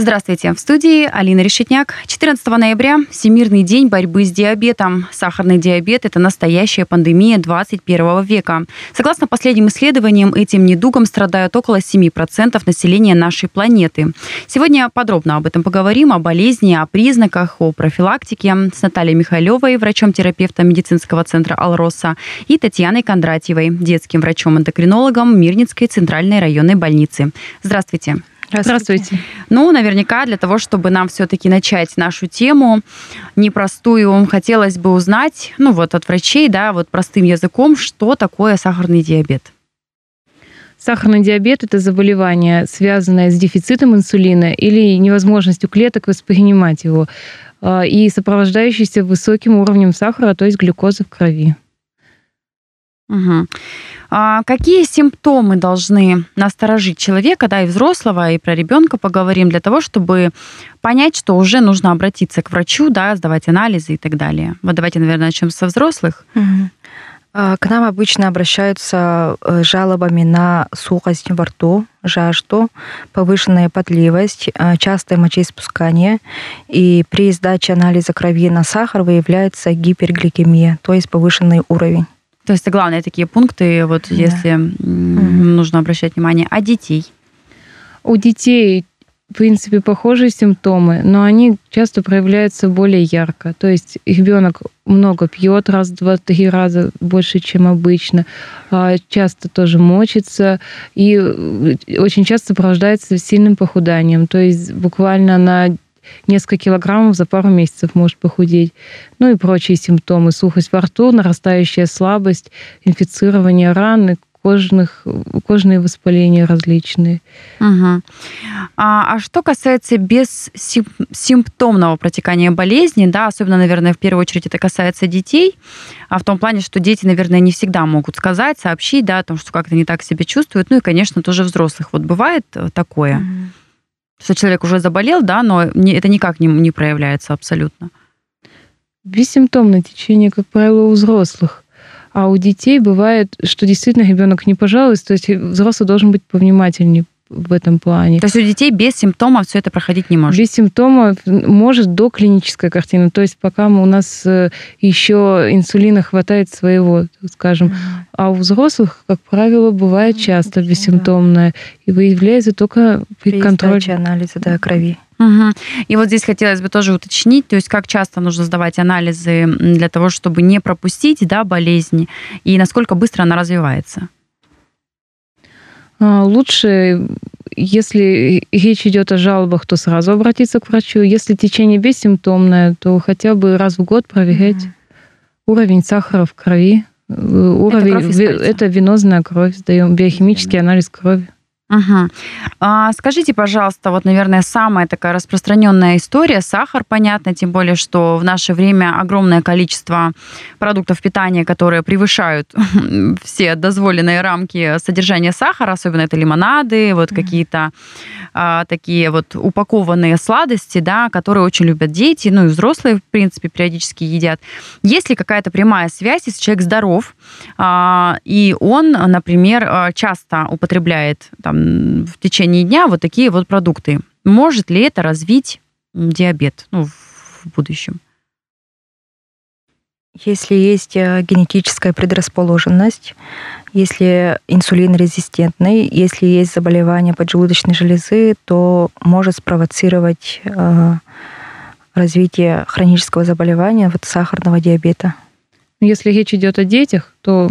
Здравствуйте. В студии Алина Решетняк. 14 ноября – Всемирный день борьбы с диабетом. Сахарный диабет – это настоящая пандемия 21 века. Согласно последним исследованиям, этим недугом страдают около 7% населения нашей планеты. Сегодня подробно об этом поговорим, о болезни, о признаках, о профилактике с Натальей Михайловой, врачом-терапевтом медицинского центра «Алроса», и Татьяной Кондратьевой, детским врачом-эндокринологом Мирницкой центральной районной больницы. Здравствуйте. Здравствуйте. Ну, наверняка для того, чтобы нам все-таки начать нашу тему непростую, хотелось бы узнать, ну вот от врачей, да, вот простым языком, что такое сахарный диабет. Сахарный диабет – это заболевание, связанное с дефицитом инсулина или невозможностью клеток воспринимать его а, и сопровождающийся высоким уровнем сахара, то есть глюкозы в крови. Угу. А какие симптомы должны насторожить человека, да, и взрослого, и про ребенка поговорим, для того, чтобы понять, что уже нужно обратиться к врачу, да, сдавать анализы и так далее. Вот давайте, наверное, начнем со взрослых. Угу. К нам обычно обращаются э, жалобами на сухость во рту, жажду, повышенная потливость, э, частое мочеиспускание. И при сдаче анализа крови на сахар выявляется гипергликемия, то есть повышенный уровень. То есть это главные такие пункты, вот да. если mm нужно обращать внимание. А детей? У детей, в принципе, похожие симптомы, но они часто проявляются более ярко. То есть ребенок много пьет, раз, два, три раза больше, чем обычно, а часто тоже мочится и очень часто сопровождается сильным похуданием. То есть буквально на несколько килограммов за пару месяцев может похудеть. Ну и прочие симптомы. Сухость во рту, нарастающая слабость, инфицирование раны, кожных, кожные воспаления различные. Угу. А, а что касается бессимптомного протекания болезни, да, особенно, наверное, в первую очередь это касается детей, а в том плане, что дети, наверное, не всегда могут сказать, сообщить, да, о том, что как-то не так себя чувствуют. Ну и, конечно, тоже взрослых. Вот бывает такое? Угу что человек уже заболел, да, но это никак не, не проявляется абсолютно. Бессимптомное течение, как правило, у взрослых. А у детей бывает, что действительно ребенок не пожалуется, то есть взрослый должен быть повнимательнее в этом плане. То есть у детей без симптомов все это проходить не может? Без симптомов может до клинической картины. То есть пока у нас э, еще инсулина хватает своего, скажем. А у взрослых, как правило, бывает часто бессимптомное. И выявляется только при, при контроле. анализа да, крови. Угу. И вот здесь хотелось бы тоже уточнить, то есть как часто нужно сдавать анализы для того, чтобы не пропустить да, болезнь, и насколько быстро она развивается? А, лучше, если речь идет о жалобах, то сразу обратиться к врачу. Если течение бессимптомное, то хотя бы раз в год проверять mm уровень сахара в крови. Э, уровень, это, это венозная кровь, сдаем биохимический анализ крови. Угу. А, скажите, пожалуйста, вот, наверное, самая такая распространенная история сахар, понятно, тем более, что в наше время огромное количество продуктов питания, которые превышают все дозволенные рамки содержания сахара, особенно это лимонады, вот какие-то а, такие вот упакованные сладости, да, которые очень любят дети, ну и взрослые, в принципе, периодически едят. Есть ли какая-то прямая связь, если человек здоров, а, и он, например, а, часто употребляет там в течение дня вот такие вот продукты. Может ли это развить диабет ну, в будущем? Если есть э, генетическая предрасположенность, если инсулин резистентный, если есть заболевание поджелудочной железы, то может спровоцировать э, развитие хронического заболевания, вот сахарного диабета. Если речь идет о детях, то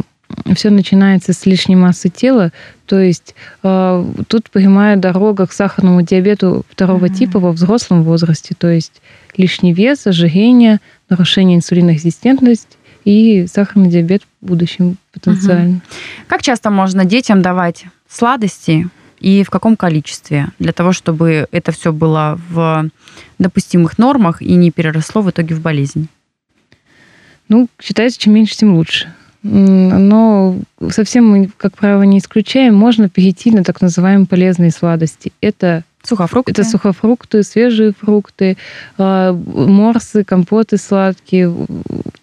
все начинается с лишней массы тела, то есть э, тут прямая дорога к сахарному диабету второго mm-hmm. типа во взрослом возрасте, то есть лишний вес, ожирение, нарушение инсулинорезистентности и сахарный диабет в будущем потенциально. Угу. Как часто можно детям давать сладости и в каком количестве для того, чтобы это все было в допустимых нормах и не переросло в итоге в болезнь? Ну, считается, чем меньше, тем лучше но совсем мы, как правило, не исключаем, можно перейти на так называемые полезные сладости. Это Сухофрукты. Это сухофрукты, свежие фрукты, а, морсы, компоты сладкие в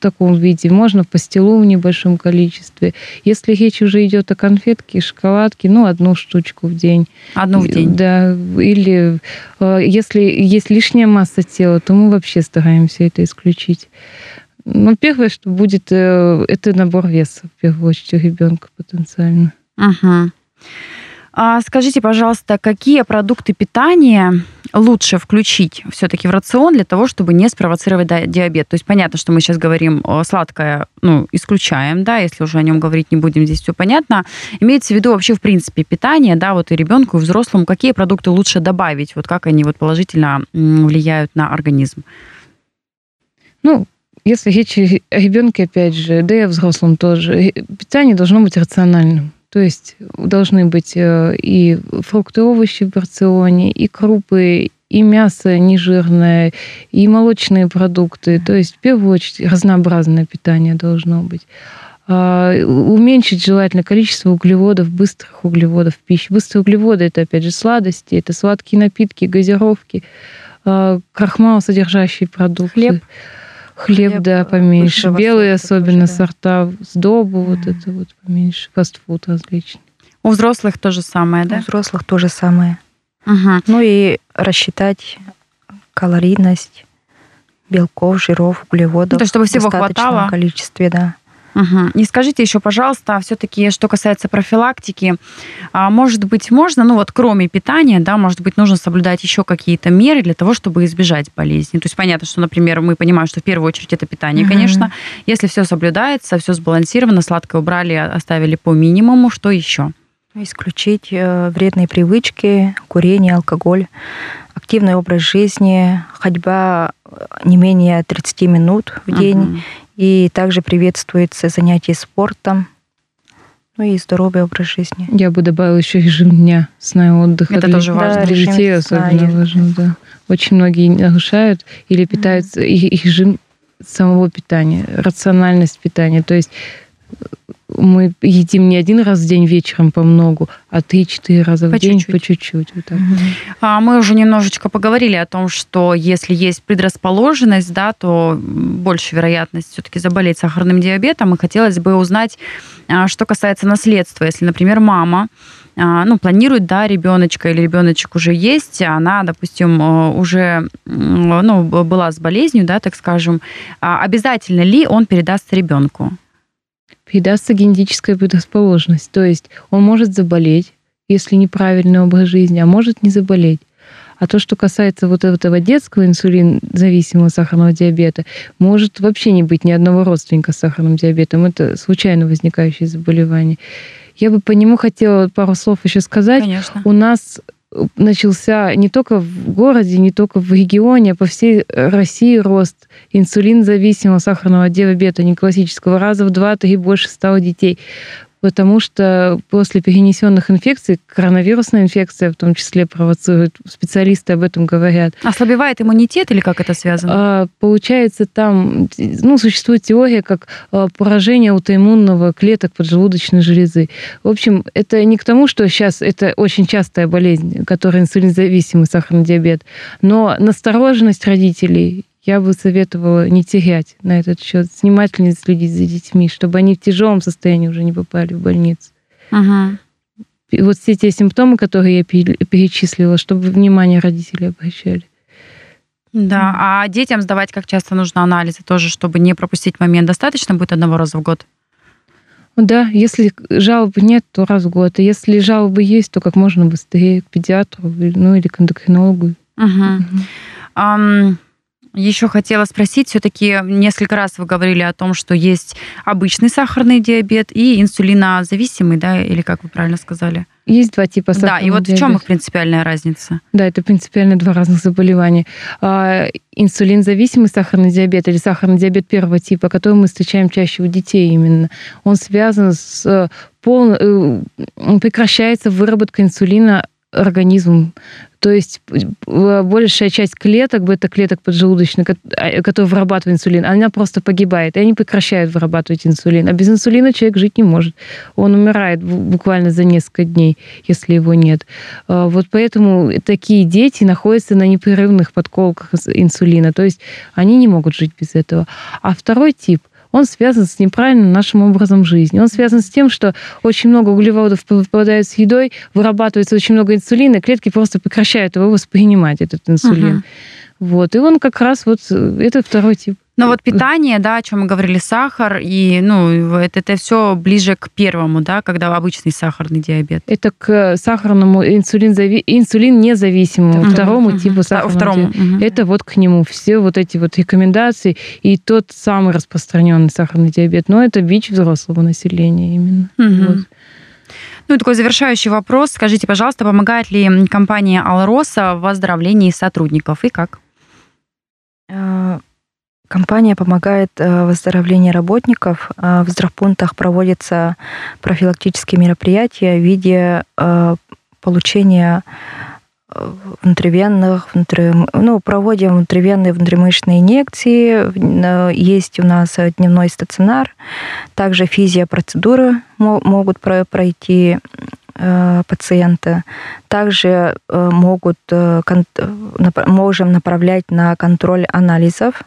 таком виде. Можно в пастилу в небольшом количестве. Если речь уже идет о конфетке, шоколадке, ну, одну штучку в день. Одну в день. Да. Или а, если есть лишняя масса тела, то мы вообще стараемся это исключить. Ну, первое, что будет, э, это набор веса, в первую очередь, у ребенка потенциально. Угу. А скажите, пожалуйста, какие продукты питания лучше включить все-таки в рацион для того, чтобы не спровоцировать диабет? То есть понятно, что мы сейчас говорим сладкое, ну, исключаем, да, если уже о нем говорить не будем, здесь все понятно. Имеется в виду вообще, в принципе, питание, да, вот и ребенку, и взрослому, какие продукты лучше добавить, вот как они вот положительно влияют на организм? Ну, если речь о ребенке, опять же, да и о взрослом тоже, питание должно быть рациональным. То есть должны быть э, и фрукты, овощи в рационе, и крупы, и мясо нежирное, и молочные продукты. То есть в первую очередь разнообразное питание должно быть. А, уменьшить желательно количество углеводов, быстрых углеводов в пище. Быстрые углеводы это опять же сладости, это сладкие напитки, газировки, а, крахмал содержащие продукты. Хлеб. Хлеб, Хлеб да, поменьше. Белые особенно тоже, да. сорта, сдобу, mm. вот это вот поменьше. Фастфуд различный. У взрослых то же самое, да? У взрослых то же самое. Угу. Ну и рассчитать калорийность белков, жиров, углеводов. Ну, то, чтобы всего хватало. количестве, да. Угу. И скажите еще, пожалуйста, все-таки, что касается профилактики, а, может быть, можно, ну вот кроме питания, да, может быть, нужно соблюдать еще какие-то меры для того, чтобы избежать болезни. То есть понятно, что, например, мы понимаем, что в первую очередь это питание, угу. конечно. Если все соблюдается, все сбалансировано, сладкое убрали, оставили по минимуму, что еще? Исключить э, вредные привычки, курение, алкоголь, активный образ жизни, ходьба э, не менее 30 минут в день угу. И также приветствуется занятие спортом, ну и здоровый образ жизни. Я бы добавила еще режим дня, сна и отдыха. Это для, тоже важно. Для детей особенно важно, да. Очень многие нарушают или питаются, их, их режим самого питания, рациональность питания. То есть мы едим не один раз в день вечером по многу, а три-четыре раза по в день по чуть-чуть. Вот так. Угу. А мы уже немножечко поговорили о том, что если есть предрасположенность, да, то больше вероятность все-таки заболеть сахарным диабетом. И хотелось бы узнать, а, что касается наследства. Если, например, мама а, ну, планирует, да, ребеночка или ребеночек уже есть, она, допустим, уже ну, была с болезнью, да, так скажем, а обязательно ли он передастся ребенку? Передастся генетическая предрасположенность. То есть он может заболеть, если неправильный образ жизни, а может не заболеть. А то, что касается вот этого детского инсулин-зависимого сахарного диабета, может вообще не быть ни одного родственника с сахарным диабетом. Это случайно возникающее заболевание. Я бы по нему хотела пару слов еще сказать. Конечно. У нас начался не только в городе, не только в регионе, а по всей России рост инсулин-зависимого сахарного диабета не классического. Раза в 2-3 больше стало детей потому что после перенесенных инфекций, коронавирусная инфекция в том числе провоцирует, специалисты об этом говорят. Ослабевает иммунитет или как это связано? А, получается, там ну, существует теория как а, поражение аутоиммунного клеток поджелудочной железы. В общем, это не к тому, что сейчас это очень частая болезнь, которая инсулинозависимый сахарный диабет, но настороженность родителей я бы советовала не терять на этот счет, внимательно следить за детьми, чтобы они в тяжелом состоянии уже не попали в больницу. Ага. И вот все те симптомы, которые я перечислила, чтобы внимание родителей обращали. Да, а детям сдавать как часто нужно анализы тоже, чтобы не пропустить момент? Достаточно будет одного раза в год? Да, если жалоб нет, то раз в год. А если жалобы есть, то как можно быстрее к педиатру, ну или к эндокринологу. Угу. Угу. Um, еще хотела спросить, все-таки несколько раз вы говорили о том, что есть обычный сахарный диабет и инсулинозависимый, да, или как вы правильно сказали? Есть два типа сахарного Да, и вот диабета. в чем их принципиальная разница? Да, это принципиально два разных заболевания. А, инсулинзависимый сахарный диабет или сахарный диабет первого типа, который мы встречаем чаще у детей именно, он связан с э, пол... Э, прекращается выработка инсулина организм. То есть большая часть клеток, бета-клеток поджелудочных, а, которые вырабатывают инсулин, она просто погибает, и они прекращают вырабатывать инсулин. А без инсулина человек жить не может. Он умирает буквально за несколько дней, если его нет. А, вот поэтому такие дети находятся на непрерывных подколках инсулина. То есть они не могут жить без этого. А второй тип – он связан с неправильным нашим образом жизни. Он связан с тем, что очень много углеводов попадает с едой, вырабатывается очень много инсулина, и клетки просто прекращают его воспринимать, этот инсулин. Угу. Вот. И он как раз вот, э, это второй тип. Но вот питание, да, о чем мы говорили, сахар, и, ну, это, это все ближе к первому, да, когда обычный сахарный диабет. Это к сахарному инсулин, зави... инсулин независимому, угу, второму угу. типу сахарного второму, угу. Это вот к нему все вот эти вот рекомендации и тот самый распространенный сахарный диабет. Но это бич взрослого населения именно. Угу. Вот. Ну и такой завершающий вопрос. Скажите, пожалуйста, помогает ли компания Алроса в оздоровлении сотрудников и как? Компания помогает э, в выздоровлении работников. Э, в здравпунктах проводятся профилактические мероприятия в виде э, получения внутривенных, внутри, ну, проводим внутривенные внутримышечные инъекции, есть у нас дневной стационар, также физиопроцедуры могут пройти пациенты. Также могут, можем направлять на контроль анализов,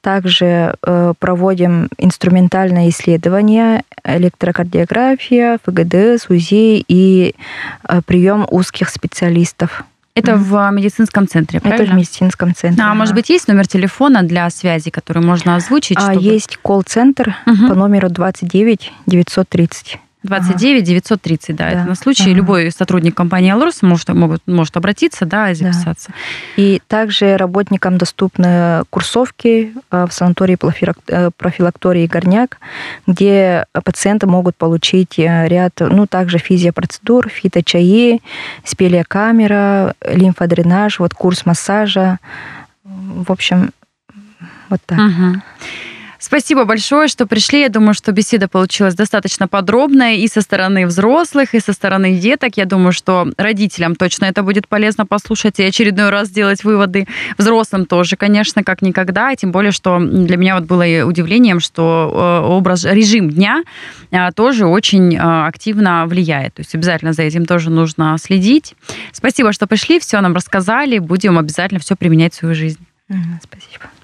также э, проводим инструментальное исследование, электрокардиография, ФГД, УЗИ и э, прием узких специалистов. Это в медицинском центре, правильно? Это в медицинском центре. А, может быть, есть номер телефона для связи, который можно озвучить? А, чтобы... Есть колл-центр mm-hmm. по номеру 29 930. 29 930, да, да. это на случай ага. любой сотрудник компании «Алрос» может, могут, может обратиться, да, и записаться. Да. И также работникам доступны курсовки э, в санатории э, профилактории «Горняк», где пациенты могут получить э, ряд, ну, также физиопроцедур, фиточаи, спелеокамера, лимфодренаж, вот курс массажа. В общем, вот так. Угу. Спасибо большое, что пришли. Я думаю, что беседа получилась достаточно подробная и со стороны взрослых, и со стороны деток. Я думаю, что родителям точно это будет полезно послушать и очередной раз сделать выводы. Взрослым тоже, конечно, как никогда. Тем более, что для меня вот было удивлением, что э, образ, режим дня э, тоже очень э, активно влияет. То есть обязательно за этим тоже нужно следить. Спасибо, что пришли, все нам рассказали. Будем обязательно все применять в свою жизнь. Спасибо.